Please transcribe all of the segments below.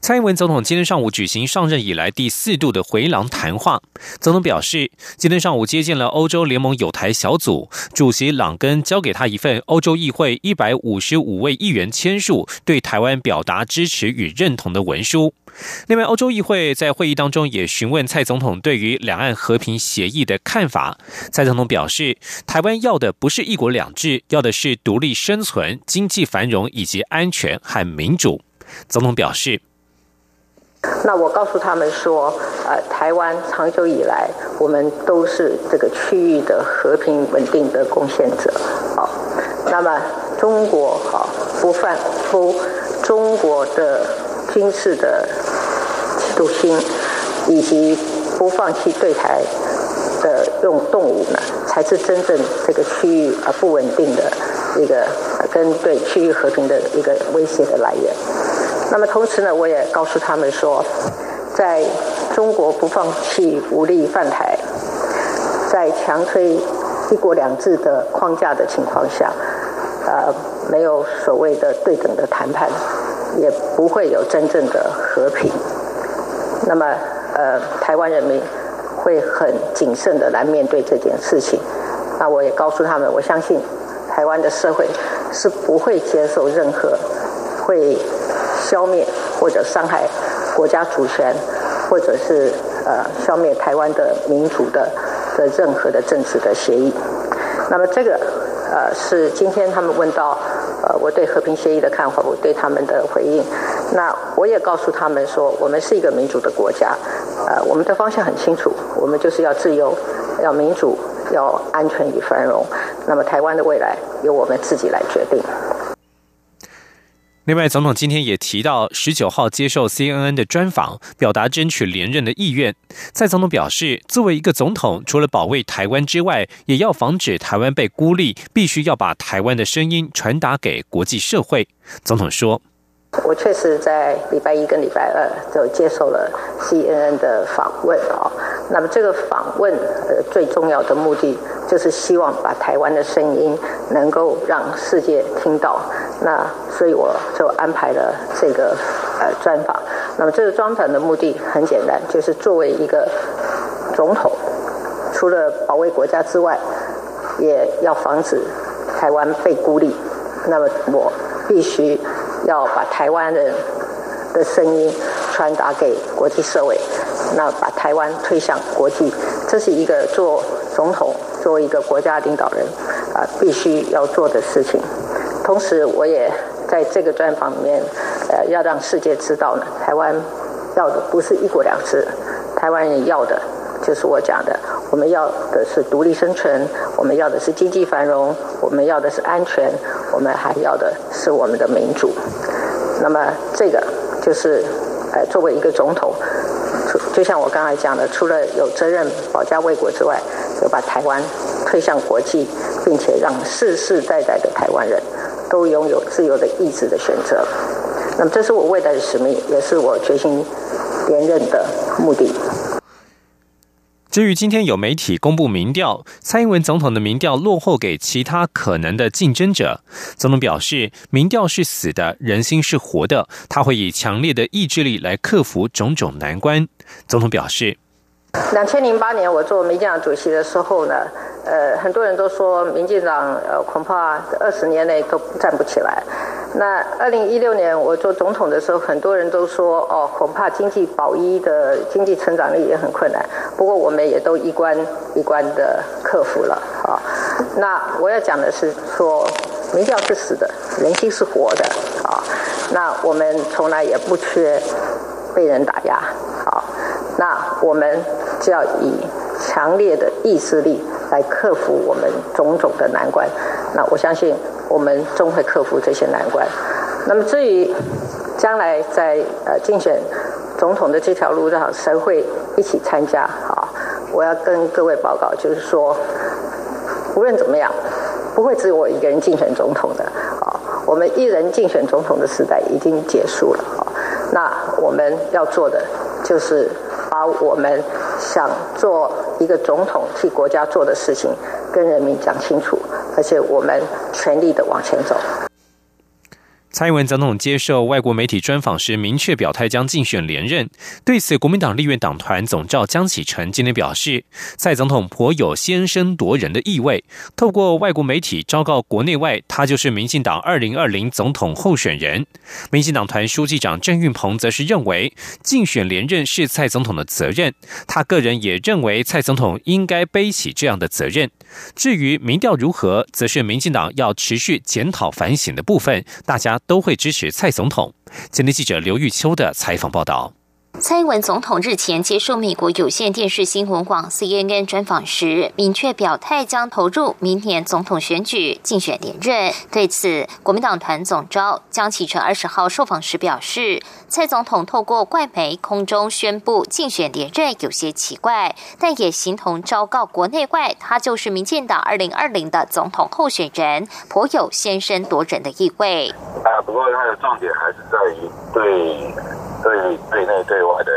蔡英文总统今天上午举行上任以来第四度的回廊谈话。总统表示，今天上午接见了欧洲联盟友台小组主席朗根，交给他一份欧洲议会一百五十五位议员签署对台湾表达支持与认同的文书。另外，欧洲议会在会议当中也询问蔡总统对于两岸和平协议的看法。蔡总统表示，台湾要的不是一国两制，要的是独立生存、经济繁荣以及安全和民主。总统表示：“那我告诉他们说，呃，台湾长久以来，我们都是这个区域的和平稳定的贡献者。好，那么中国好不犯不中国的。”军事的企图心，以及不放弃对台的用动武呢，才是真正这个区域呃不稳定的一个跟对区域和平的一个威胁的来源。那么同时呢，我也告诉他们说，在中国不放弃武力犯台，在强推一国两制的框架的情况下，呃，没有所谓的对等的谈判。也不会有真正的和平。那么，呃，台湾人民会很谨慎的来面对这件事情。那我也告诉他们，我相信台湾的社会是不会接受任何会消灭或者伤害国家主权，或者是呃消灭台湾的民主的的任何的政治的协议。那么，这个呃是今天他们问到。呃，我对和平协议的看法，我对他们的回应，那我也告诉他们说，我们是一个民主的国家，呃，我们的方向很清楚，我们就是要自由，要民主，要安全与繁荣。那么台湾的未来由我们自己来决定。另外，总统今天也提到，十九号接受 CNN 的专访，表达争取连任的意愿。蔡总统表示，作为一个总统，除了保卫台湾之外，也要防止台湾被孤立，必须要把台湾的声音传达给国际社会。总统说。我确实在礼拜一跟礼拜二就接受了 CNN 的访问啊。那么这个访问呃最重要的目的就是希望把台湾的声音能够让世界听到。那所以我就安排了这个呃专访。那么这个专访的目的很简单，就是作为一个总统，除了保卫国家之外，也要防止台湾被孤立。那么我必须。要把台湾人的声音传达给国际社会，那把台湾推向国际，这是一个做总统、作为一个国家领导人啊必须要做的事情。同时，我也在这个专访里面，呃，要让世界知道呢，台湾要的不是一国两制，台湾人要的就是我讲的，我们要的是独立生存，我们要的是经济繁荣，我们要的是安全。我们还要的是我们的民主。那么，这个就是，呃，作为一个总统，就像我刚才讲的，除了有责任保家卫国之外，就把台湾推向国际，并且让世世代代的台湾人都拥有自由的意志的选择。那么，这是我未来的使命，也是我决心连任的目的。至于今天有媒体公布民调，蔡英文总统的民调落后给其他可能的竞争者。总统表示，民调是死的，人心是活的，他会以强烈的意志力来克服种种难关。总统表示，两千零八年我做民进党主席的时候呢，呃，很多人都说民进党呃恐怕二十年内都站不起来。那二零一六年我做总统的时候，很多人都说哦，恐怕经济保一的经济成长力也很困难。不过我们也都一关一关的克服了啊。那我要讲的是说，民调是死的，人心是活的啊。那我们从来也不缺被人打压啊。那我们就要以强烈的意志力来克服我们种种的难关。那我相信。我们终会克服这些难关。那么至于将来在呃竞选总统的这条路上，谁会一起参加？啊，我要跟各位报告，就是说，无论怎么样，不会只有我一个人竞选总统的啊。我们一人竞选总统的时代已经结束了啊。那我们要做的就是把我们想做一个总统替国家做的事情跟人民讲清楚，而且我们全力的往前走。蔡英文总统接受外国媒体专访时，明确表态将竞选连任。对此，国民党立院党团总召江启臣今天表示，蔡总统颇有先声夺人的意味，透过外国媒体昭告国内外，他就是民进党二零二零总统候选人。民进党团书记长郑运鹏则是认为，竞选连任是蔡总统的责任，他个人也认为蔡总统应该背起这样的责任。至于民调如何，则是民进党要持续检讨反省的部分，大家都会支持蔡总统。今天记者刘玉秋的采访报道。蔡英文总统日前接受美国有线电视新闻网 CNN 专访时，明确表态将投入明年总统选举竞选连任。对此，国民党团总召江启臣二十号受访时表示，蔡总统透过怪媒空中宣布竞选连任有些奇怪，但也形同昭告国内外，他就是民进党二零二零的总统候选人，颇有先声夺人的意味。啊，不过他的重点还是在于对。对对内对外的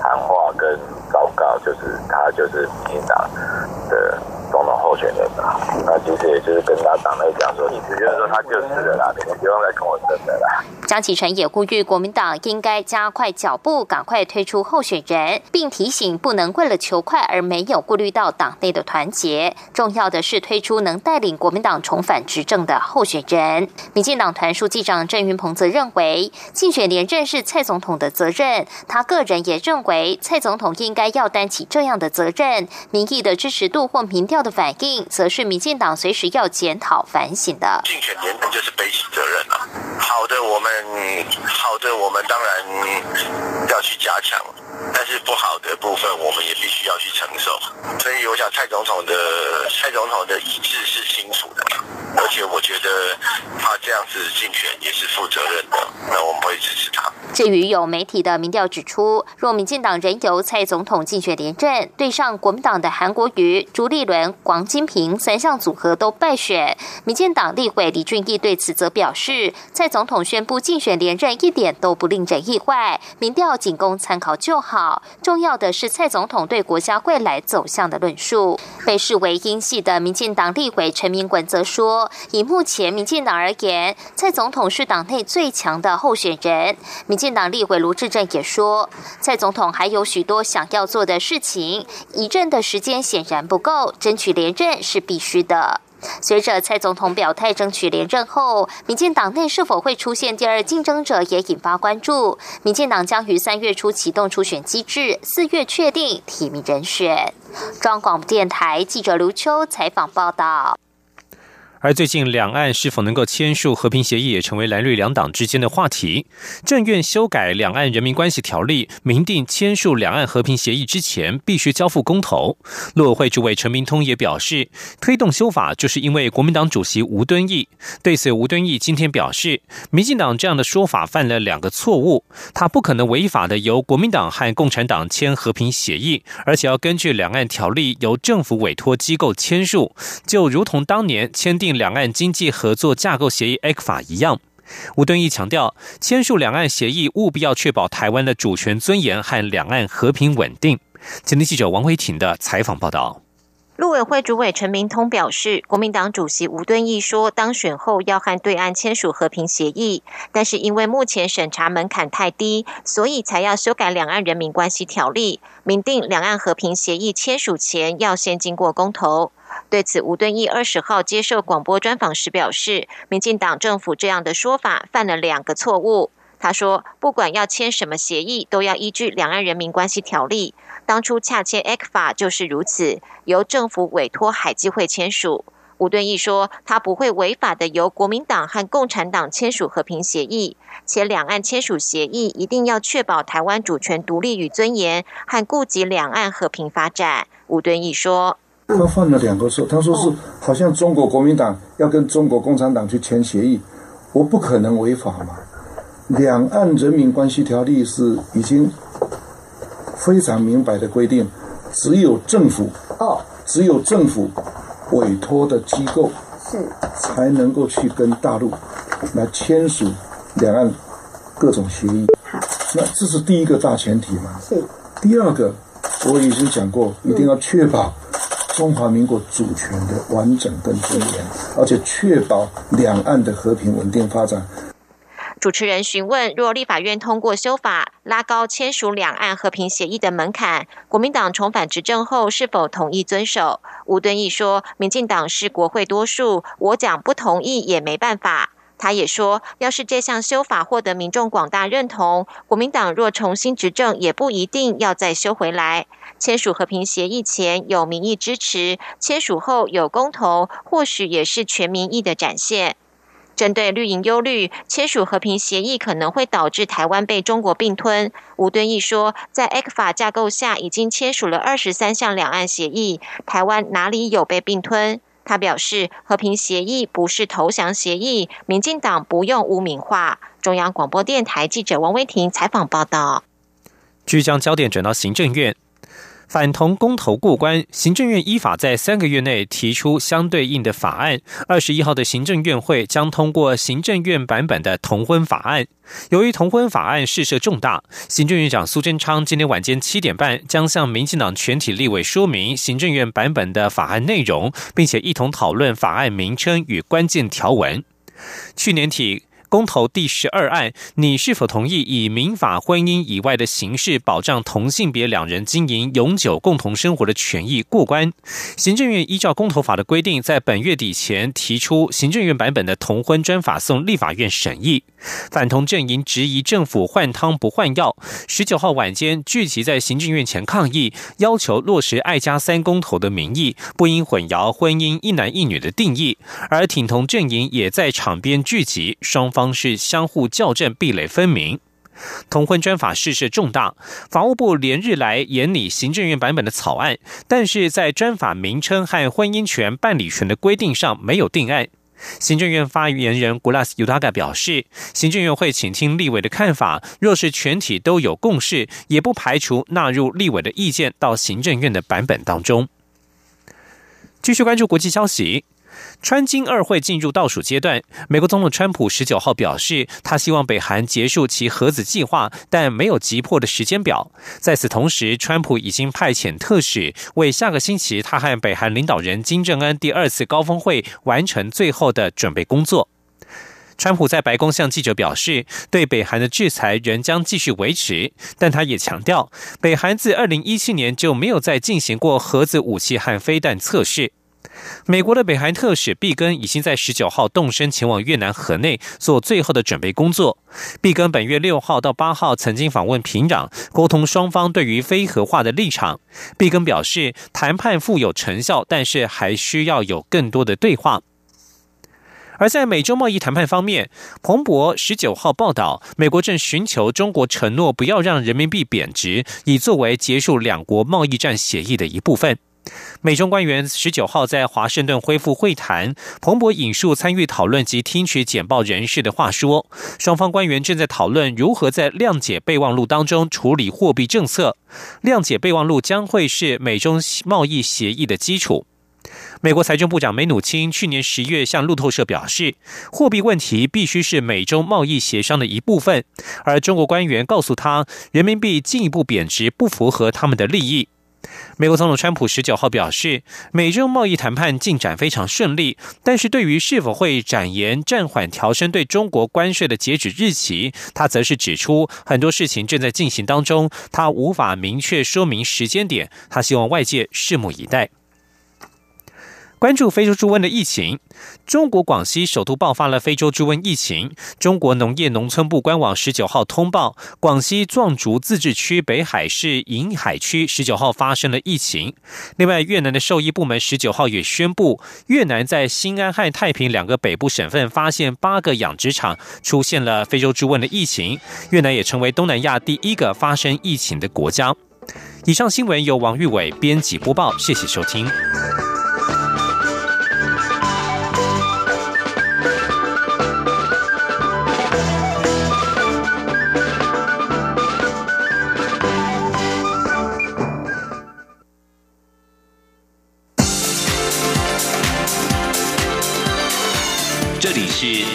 谈话跟报告，就是他就是民进党的总统候选人嘛。那其实也就是跟他党内讲说，你直接说他就是的啦，你们不用再跟我争的啦。张启臣也呼吁国民党应该加快脚步，赶快推出候选人，并提醒不能为了求快而没有顾虑到党内的团结。重要的是推出能带领国民党重返执政的候选人。民进党团书记长郑云鹏则认为，竞选连任是蔡总统的责任。他个人也认为，蔡总统应该要担起这样的责任。民意的支持度或民调的反应，则是民进党随时要检讨反省的。竞选连任就是背起责任了。好的，我们。嗯，好的，我们当然要去加强，但是不好的部分，我们也必须要去承受。所以，我想蔡总统的蔡总统的意志是清楚的，而且我觉得他这样子竞选也是负责任的，那我们会支持他。至于有媒体的民调指出，若民进党仍由蔡总统竞选连任，对上国民党的韩国瑜、朱立伦、王金平三项组合都败选，民进党立委李俊毅对此则表示，蔡总统宣布。竞选连任一点都不令人意外，民调仅供参考就好。重要的是蔡总统对国家未来走向的论述。被视为英系的民进党立委陈明文则说，以目前民进党而言，蔡总统是党内最强的候选人。民进党立委卢志正也说，蔡总统还有许多想要做的事情，一任的时间显然不够，争取连任是必须的。随着蔡总统表态争取连任后，民进党内是否会出现第二竞争者也引发关注。民进党将于三月初启动初选机制，四月确定提名人选。中央广播电台记者卢秋采访报道。而最近两岸是否能够签署和平协议，也成为蓝绿两党之间的话题。政院修改《两岸人民关系条例》，明定签署两岸和平协议之前必须交付公投。陆委会主委陈明通也表示，推动修法就是因为国民党主席吴敦义。对此，吴敦义今天表示，民进党这样的说法犯了两个错误，他不可能违法的由国民党和共产党签和平协议，而且要根据两岸条例由政府委托机构签署，就如同当年签订。两岸经济合作架构协议 （ECFA） 一样，吴敦义强调，签署两岸协议务必要确保台湾的主权尊严和两岸和平稳定。今天记者王维婷的采访报道。陆委会主委陈明通表示，国民党主席吴敦义说，当选后要和对岸签署和平协议，但是因为目前审查门槛太低，所以才要修改两岸人民关系条例，明定两岸和平协议签署前要先经过公投。对此，吴敦义二十号接受广播专访时表示，民进党政府这样的说法犯了两个错误。他说，不管要签什么协议，都要依据《两岸人民关系条例》。当初洽签 ECFA 就是如此，由政府委托海基会签署。吴敦义说，他不会违法的由国民党和共产党签署和平协议，且两岸签署协议一定要确保台湾主权独立与尊严，和顾及两岸和平发展。吴敦义说。他犯了两个错，他说是好像中国国民党要跟中国共产党去签协议，我不可能违法嘛。两岸人民关系条例是已经非常明白的规定，只有政府哦，只有政府委托的机构是才能够去跟大陆来签署两岸各种协议。那这是第一个大前提嘛？是。第二个，我已经讲过，一定要确保中华民国主权的完整跟尊严，而且确保两岸的和平稳定发展。主持人询问：若立法院通过修法，拉高签署两岸和平协议的门槛，国民党重返执政后是否同意遵守？吴敦义说：“民进党是国会多数，我讲不同意也没办法。”他也说：“要是这项修法获得民众广大认同，国民党若重新执政，也不一定要再修回来。签署和平协议前有民意支持，签署后有公投，或许也是全民意的展现。”针对绿营忧虑，签署和平协议可能会导致台湾被中国并吞。吴敦义说，在 e c f a 架构下，已经签署了二十三项两岸协议，台湾哪里有被并吞？他表示，和平协议不是投降协议，民进党不用污名化。中央广播电台记者王威婷采访报道。据将焦点转到行政院。反同公投过关，行政院依法在三个月内提出相对应的法案。二十一号的行政院会将通过行政院版本的同婚法案。由于同婚法案事涉重大，行政院长苏贞昌今天晚间七点半将向民进党全体立委说明行政院版本的法案内容，并且一同讨论法案名称与关键条文。去年底。公投第十二案，你是否同意以民法婚姻以外的形式保障同性别两人经营永久共同生活的权益过关？行政院依照公投法的规定，在本月底前提出行政院版本的同婚专法送立法院审议。反同阵营质疑政府换汤不换药，十九号晚间聚集在行政院前抗议，要求落实爱家三公投的民意，不应混淆婚姻一男一女的定义。而挺同阵营也在场边聚集，双方。方式相互校正，壁垒分明。同婚专法事事重大，法务部连日来研拟行政院版本的草案，但是在专法名称和婚姻权办理权的规定上没有定案。行政院发言人古拉斯尤达嘎表示，行政院会倾听立委的看法，若是全体都有共识，也不排除纳入立委的意见到行政院的版本当中。继续关注国际消息。川金二会进入倒数阶段，美国总统川普十九号表示，他希望北韩结束其核子计划，但没有急迫的时间表。在此同时，川普已经派遣特使为下个星期他和北韩领导人金正恩第二次高峰会完成最后的准备工作。川普在白宫向记者表示，对北韩的制裁仍将继续维持，但他也强调，北韩自二零一七年就没有再进行过核子武器和飞弹测试。美国的北韩特使毕根已经在十九号动身前往越南河内做最后的准备工作。毕根本月六号到八号曾经访问平壤，沟通双方对于非核化的立场。毕根表示，谈判富有成效，但是还需要有更多的对话。而在美洲贸易谈判方面，彭博十九号报道，美国正寻求中国承诺不要让人民币贬值，以作为结束两国贸易战协议的一部分。美中官员十九号在华盛顿恢复会谈，彭博引述参与讨论及听取简报人士的话说，双方官员正在讨论如何在谅解备忘录当中处理货币政策。谅解备忘录将会是美中贸易协议的基础。美国财政部长梅努钦去年十月向路透社表示，货币问题必须是美中贸易协商的一部分，而中国官员告诉他，人民币进一步贬值不符合他们的利益。美国总统川普十九号表示，美中贸易谈判进展非常顺利，但是对于是否会展延、暂缓、调升对中国关税的截止日期，他则是指出很多事情正在进行当中，他无法明确说明时间点，他希望外界拭目以待。关注非洲猪瘟的疫情，中国广西首都爆发了非洲猪瘟疫情。中国农业农村部官网十九号通报，广西壮族自治区北海市银海区十九号发生了疫情。另外，越南的兽医部门十九号也宣布，越南在新安和太平两个北部省份发现八个养殖场出现了非洲猪瘟的疫情。越南也成为东南亚第一个发生疫情的国家。以上新闻由王玉伟编辑播报，谢谢收听。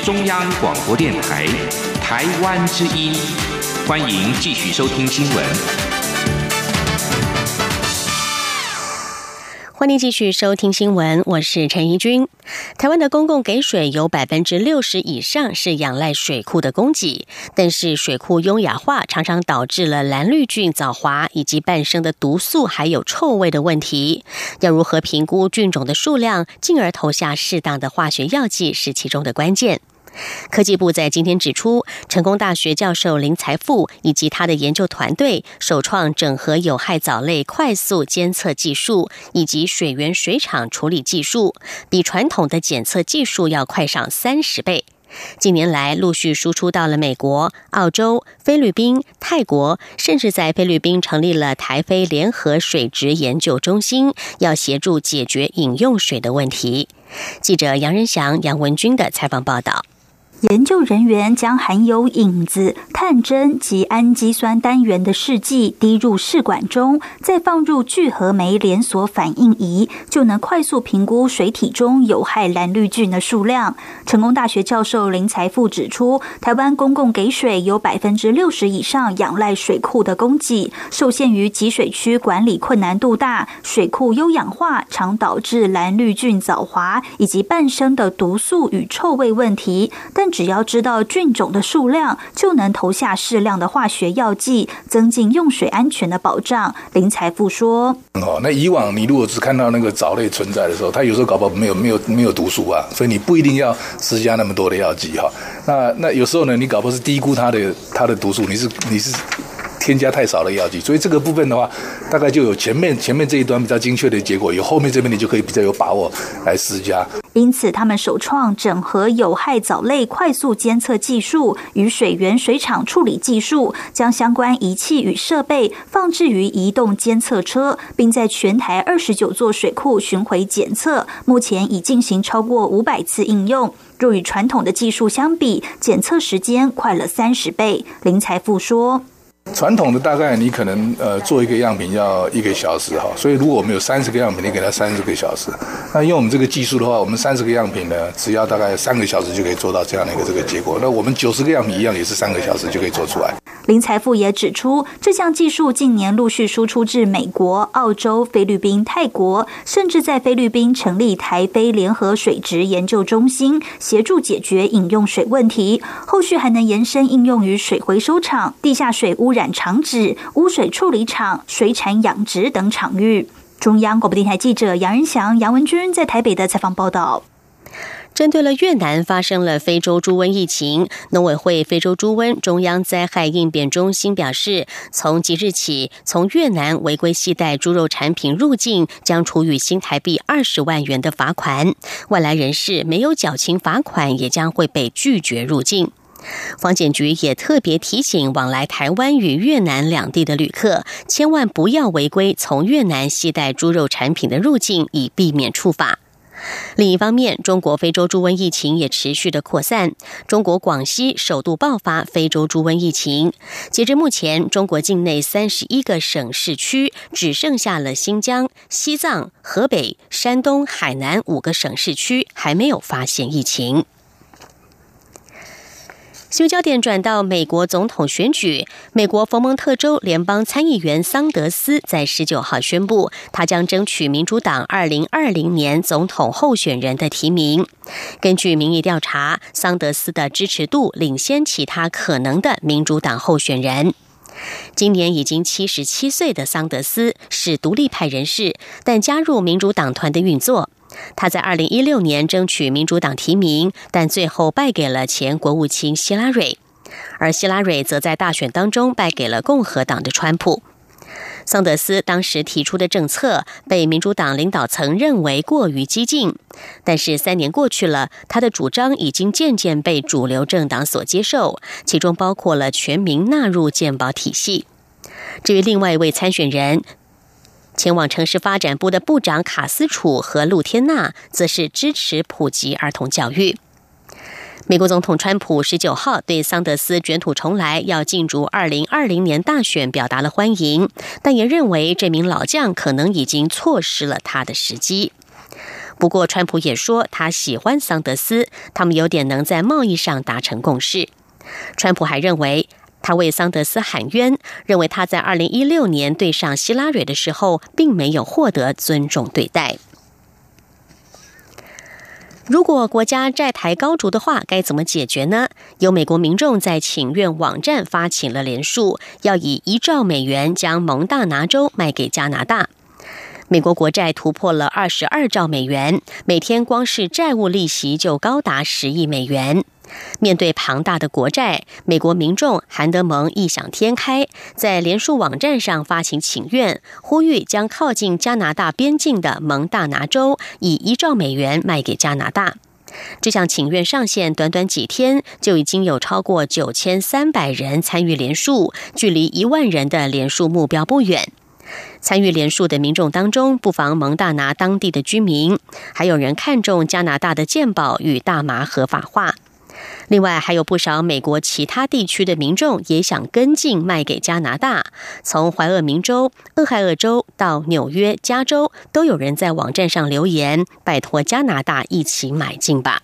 中央广播电台台湾之音，欢迎继续收听新闻。欢迎继续收听新闻，我是陈怡君。台湾的公共给水有百分之六十以上是仰赖水库的供给，但是水库优雅化常常导致了蓝绿菌藻华以及半生的毒素还有臭味的问题。要如何评估菌种的数量，进而投下适当的化学药剂，是其中的关键。科技部在今天指出，成功大学教授林财富以及他的研究团队首创整合有害藻类快速监测技术以及水源水厂处理技术，比传统的检测技术要快上三十倍。近年来，陆续输出到了美国、澳洲、菲律宾、泰国，甚至在菲律宾成立了台菲联合水质研究中心，要协助解决饮用水的问题。记者杨仁祥、杨文军的采访报道。研究人员将含有影子、探针及氨基酸单元的试剂滴入试管中，再放入聚合酶连锁反应仪，就能快速评估水体中有害蓝绿菌的数量。成功大学教授林财富指出，台湾公共给水有百分之六十以上仰赖水库的供给，受限于集水区管理困难度大，水库优氧化常导致蓝绿菌藻华以及半生的毒素与臭味问题，但只要知道菌种的数量，就能投下适量的化学药剂，增进用水安全的保障。林财富说：“哦，那以往你如果只看到那个藻类存在的时候，它有时候搞不好没有没有没有毒素啊，所以你不一定要施加那么多的药剂哈。那那有时候呢，你搞不好是低估它的它的毒素，你是你是。”添加太少的药剂，所以这个部分的话，大概就有前面前面这一端比较精确的结果，有后面这边你就可以比较有把握来施加。因此，他们首创整合有害藻类快速监测技术与水源水厂处理技术，将相关仪器与设备放置于移动监测车，并在全台二十九座水库巡回检测。目前已进行超过五百次应用。若与传统的技术相比，检测时间快了三十倍。林财富说。传统的大概你可能呃做一个样品要一个小时哈，所以如果我们有三十个样品，你给它三十个小时。那用我们这个技术的话，我们三十个样品呢，只要大概三个小时就可以做到这样的一个这个结果。那我们九十个样品一样也是三个小时就可以做出来。林财富也指出，这项技术近年陆续输出至美国、澳洲、菲律宾、泰国，甚至在菲律宾成立台菲联合水质研究中心，协助解决饮用水问题。后续还能延伸应用于水回收厂、地下水污染厂址、污水处理厂、水产养殖等场域。中央广播电台记者杨仁祥、杨文君在台北的采访报道。针对了越南发生了非洲猪瘟疫情，农委会非洲猪瘟中央灾害应变中心表示，从即日起，从越南违规携带猪肉产品入境，将处以新台币二十万元的罚款。外来人士没有缴清罚款，也将会被拒绝入境。防检局也特别提醒往来台湾与越南两地的旅客，千万不要违规从越南携带猪肉产品的入境，以避免处罚。另一方面，中国非洲猪瘟疫情也持续的扩散。中国广西首度爆发非洲猪瘟疫情。截至目前，中国境内三十一个省市区只剩下了新疆、西藏、河北、山东、海南五个省市区还没有发现疫情。新闻焦点转到美国总统选举，美国佛蒙特州联邦参议员桑德斯在十九号宣布，他将争取民主党二零二零年总统候选人的提名。根据民意调查，桑德斯的支持度领先其他可能的民主党候选人。今年已经七十七岁的桑德斯是独立派人士，但加入民主党团的运作。他在二零一六年争取民主党提名，但最后败给了前国务卿希拉蕊，而希拉蕊则在大选当中败给了共和党的川普。桑德斯当时提出的政策被民主党领导层认为过于激进，但是三年过去了，他的主张已经渐渐被主流政党所接受，其中包括了全民纳入健保体系。至于另外一位参选人，前往城市发展部的部长卡斯楚和露天娜，则是支持普及儿童教育。美国总统川普十九号对桑德斯卷土重来，要进入二零二零年大选表达了欢迎，但也认为这名老将可能已经错失了他的时机。不过，川普也说他喜欢桑德斯，他们有点能在贸易上达成共识。川普还认为，他为桑德斯喊冤，认为他在二零一六年对上希拉蕊的时候，并没有获得尊重对待。如果国家债台高筑的话，该怎么解决呢？有美国民众在请愿网站发起了连署，要以一兆美元将蒙大拿州卖给加拿大。美国国债突破了二十二兆美元，每天光是债务利息就高达十亿美元。面对庞大的国债，美国民众韩德蒙异想天开，在联署网站上发起请愿，呼吁将靠近加拿大边境的蒙大拿州以一兆美元卖给加拿大。这项请愿上线短短几天，就已经有超过九千三百人参与联署，距离一万人的联署目标不远。参与联署的民众当中，不妨蒙大拿当地的居民，还有人看中加拿大的健保与大麻合法化。另外，还有不少美国其他地区的民众也想跟进卖给加拿大。从怀俄明州、俄亥俄州到纽约、加州，都有人在网站上留言，拜托加拿大一起买进吧。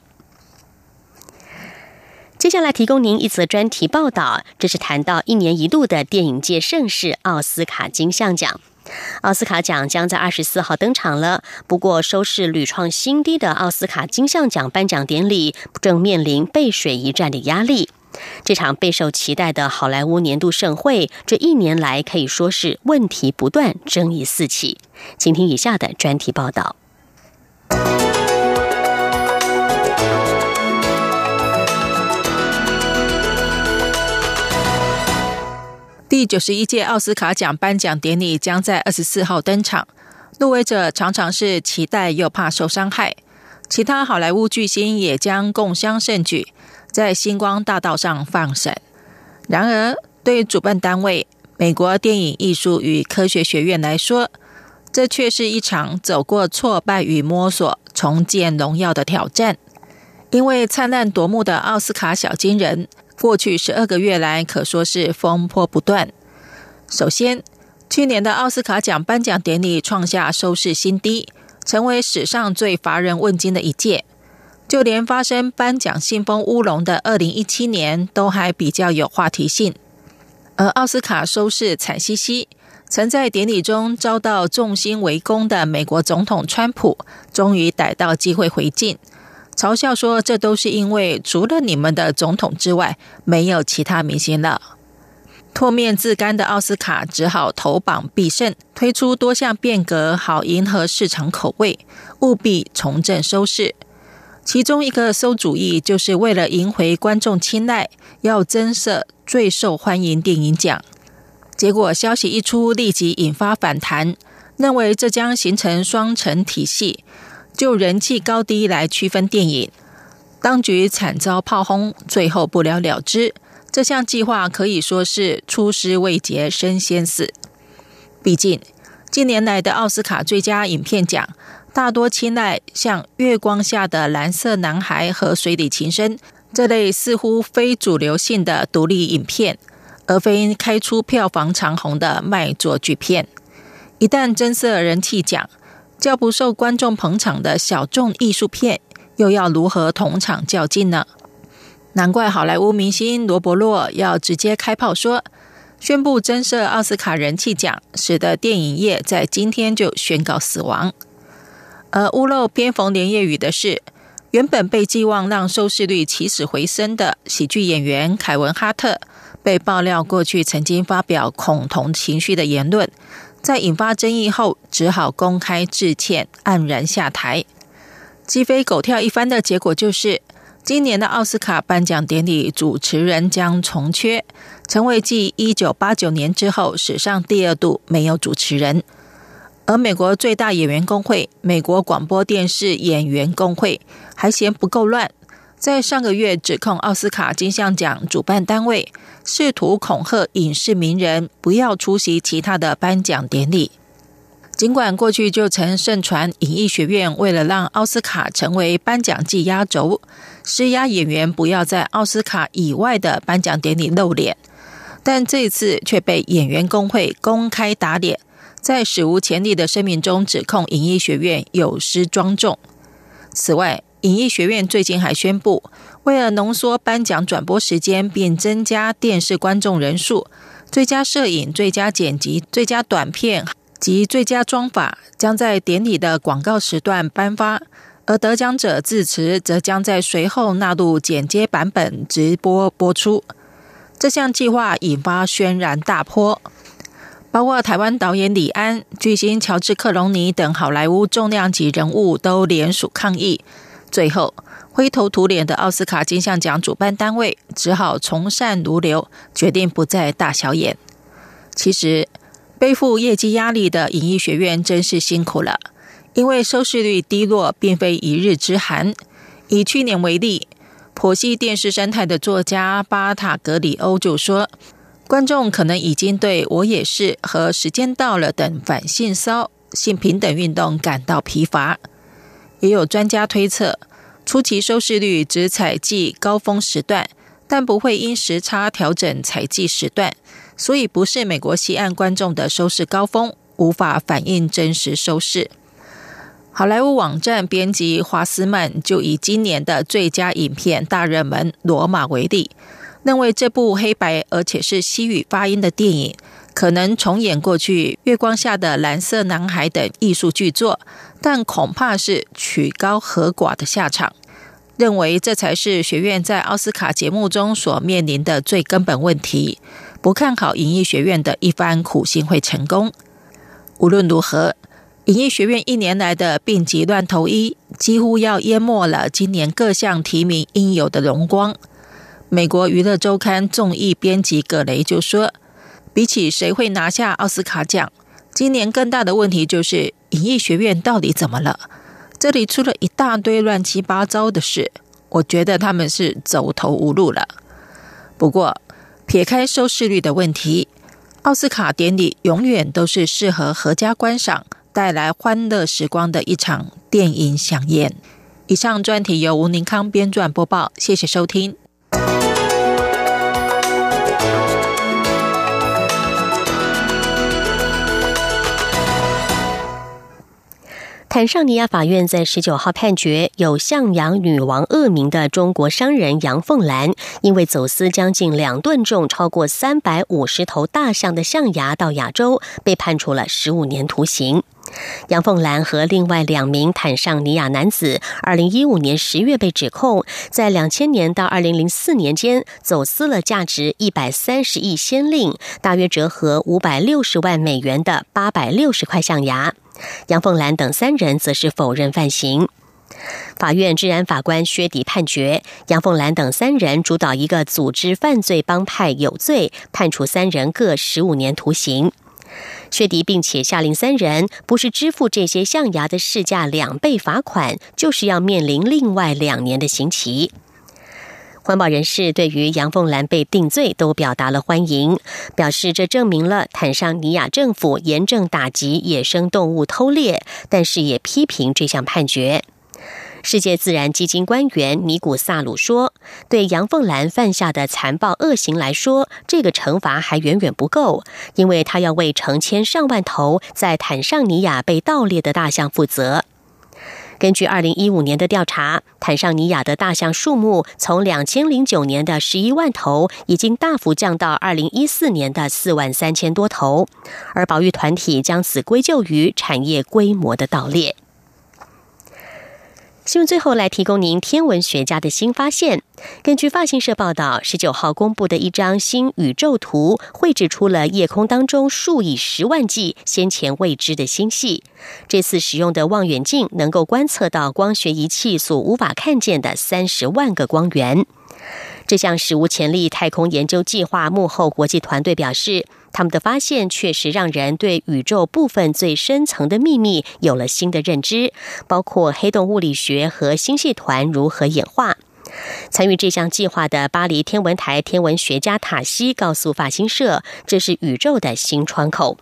接下来提供您一则专题报道，这是谈到一年一度的电影界盛事——奥斯卡金像奖。奥斯卡奖将在二十四号登场了。不过，收视屡创新低的奥斯卡金像奖颁奖典礼正面临背水一战的压力。这场备受期待的好莱坞年度盛会，这一年来可以说是问题不断，争议四起。请听以下的专题报道。第九十一届奥斯卡奖颁奖典礼将在二十四号登场，入围者常常是期待又怕受伤害。其他好莱坞巨星也将共襄盛举，在星光大道上放闪。然而，对主办单位美国电影艺术与科学学院来说，这却是一场走过挫败与摸索、重建荣耀的挑战。因为灿烂夺目的奥斯卡小金人。过去十二个月来，可说是风波不断。首先，去年的奥斯卡奖颁奖典礼创下收视新低，成为史上最乏人问津的一届。就连发生颁奖信封乌龙的二零一七年，都还比较有话题性。而奥斯卡收视惨兮兮，曾在典礼中遭到众星围攻的美国总统川普，终于逮到机会回敬。嘲笑说：“这都是因为除了你们的总统之外，没有其他明星了。”唾面自干的奥斯卡只好投榜必胜，推出多项变革，好迎合市场口味，务必重振收视。其中一个馊主意，就是为了赢回观众青睐，要增设最受欢迎电影奖。结果消息一出，立即引发反弹，认为这将形成双层体系。就人气高低来区分电影，当局惨遭炮轰，最后不了了之。这项计划可以说是出师未捷身先死。毕竟近年来的奥斯卡最佳影片奖大多青睐像《月光下的蓝色男孩》和《水底情深》这类似乎非主流性的独立影片，而非开出票房长虹的卖座巨片。一旦增设人气奖，较不受观众捧场的小众艺术片，又要如何同场较劲呢？难怪好莱坞明星罗伯洛要直接开炮说，宣布增设奥斯卡人气奖，使得电影业在今天就宣告死亡。而屋漏偏逢连夜雨的是，原本被寄望让收视率起死回生的喜剧演员凯文哈特，被爆料过去曾经发表恐同情绪的言论。在引发争议后，只好公开致歉，黯然下台。鸡飞狗跳一番的结果就是，今年的奥斯卡颁奖典礼主持人将重缺，成为继一九八九年之后史上第二度没有主持人。而美国最大演员工会——美国广播电视演员工会，还嫌不够乱。在上个月指控奥斯卡金像奖主办单位试图恐吓影视名人不要出席其他的颁奖典礼。尽管过去就曾盛传影艺学院为了让奥斯卡成为颁奖季压轴，施压演员不要在奥斯卡以外的颁奖典礼露脸，但这次却被演员工会公开打脸，在史无前例的声明中指控影艺学院有失庄重。此外，影艺学院最近还宣布，为了浓缩颁奖转播时间，并增加电视观众人数，最佳摄影、最佳剪辑、最佳短片及最佳妆法将在典礼的广告时段颁发，而得奖者致辞则将在随后纳入剪接版本直播播出。这项计划引发轩然大波。包括台湾导演李安、巨星乔治·克隆尼等好莱坞重量级人物都联署抗议。最后，灰头土脸的奥斯卡金像奖主办单位只好从善如流，决定不再大小眼。其实，背负业绩压力的影艺学院真是辛苦了，因为收视率低落并非一日之寒。以去年为例，婆媳电视生态的作家巴塔格里欧就说。观众可能已经对我也是和时间到了等反性骚性平等运动感到疲乏。也有专家推测，初期收视率只采计高峰时段，但不会因时差调整采计时段，所以不是美国西岸观众的收视高峰，无法反映真实收视。好莱坞网站编辑华斯曼就以今年的最佳影片大热门《罗马》为例。认为这部黑白而且是西语发音的电影，可能重演过去《月光下的蓝色男孩》等艺术巨作，但恐怕是曲高和寡的下场。认为这才是学院在奥斯卡节目中所面临的最根本问题。不看好影艺学院的一番苦心会成功。无论如何，影艺学院一年来的病急乱投医，几乎要淹没了今年各项提名应有的荣光。美国娱乐周刊综艺编辑葛雷就说：“比起谁会拿下奥斯卡奖，今年更大的问题就是影艺学院到底怎么了？这里出了一大堆乱七八糟的事，我觉得他们是走投无路了。不过，撇开收视率的问题，奥斯卡典礼永远都是适合合家观赏、带来欢乐时光的一场电影飨宴。”以上专题由吴宁康编撰播报，谢谢收听。坦尚尼亚法院在十九号判决，有象牙女王恶名的中国商人杨凤兰，因为走私将近两吨重、超过三百五十头大象的象牙到亚洲，被判处了十五年徒刑。杨凤兰和另外两名坦尚尼亚男子，二零一五年十月被指控，在两千年到二零零四年间走私了价值一百三十亿先令，大约折合五百六十万美元的八百六十块象牙。杨凤兰等三人则是否认犯行。法院治安法官薛迪判决杨凤兰等三人主导一个组织犯罪帮派有罪，判处三人各十五年徒刑。薛迪并且下令三人不是支付这些象牙的市价两倍罚款，就是要面临另外两年的刑期。环保人士对于杨凤兰被定罪都表达了欢迎，表示这证明了坦桑尼亚政府严正打击野生动物偷猎，但是也批评这项判决。世界自然基金官员尼古萨鲁说：“对杨凤兰犯下的残暴恶行来说，这个惩罚还远远不够，因为他要为成千上万头在坦桑尼亚被盗猎的大象负责。”根据二零一五年的调查，坦桑尼亚的大象数目从两千零九年的十一万头，已经大幅降到二零一四年的四万三千多头，而保育团体将此归咎于产业规模的盗猎。新闻最后来提供您天文学家的新发现。根据发行社报道，十九号公布的一张新宇宙图，绘制出了夜空当中数以十万计先前未知的星系。这次使用的望远镜能够观测到光学仪器所无法看见的三十万个光源。这项史无前例太空研究计划幕后国际团队表示。他们的发现确实让人对宇宙部分最深层的秘密有了新的认知，包括黑洞物理学和星系团如何演化。参与这项计划的巴黎天文台天文学家塔西告诉法新社：“这是宇宙的新窗口。”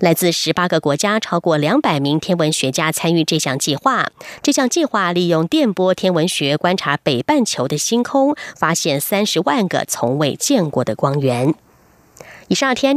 来自十八个国家，超过两百名天文学家参与这项计划。这项计划利用电波天文学观察北半球的星空，发现三十万个从未见过的光源。以上天。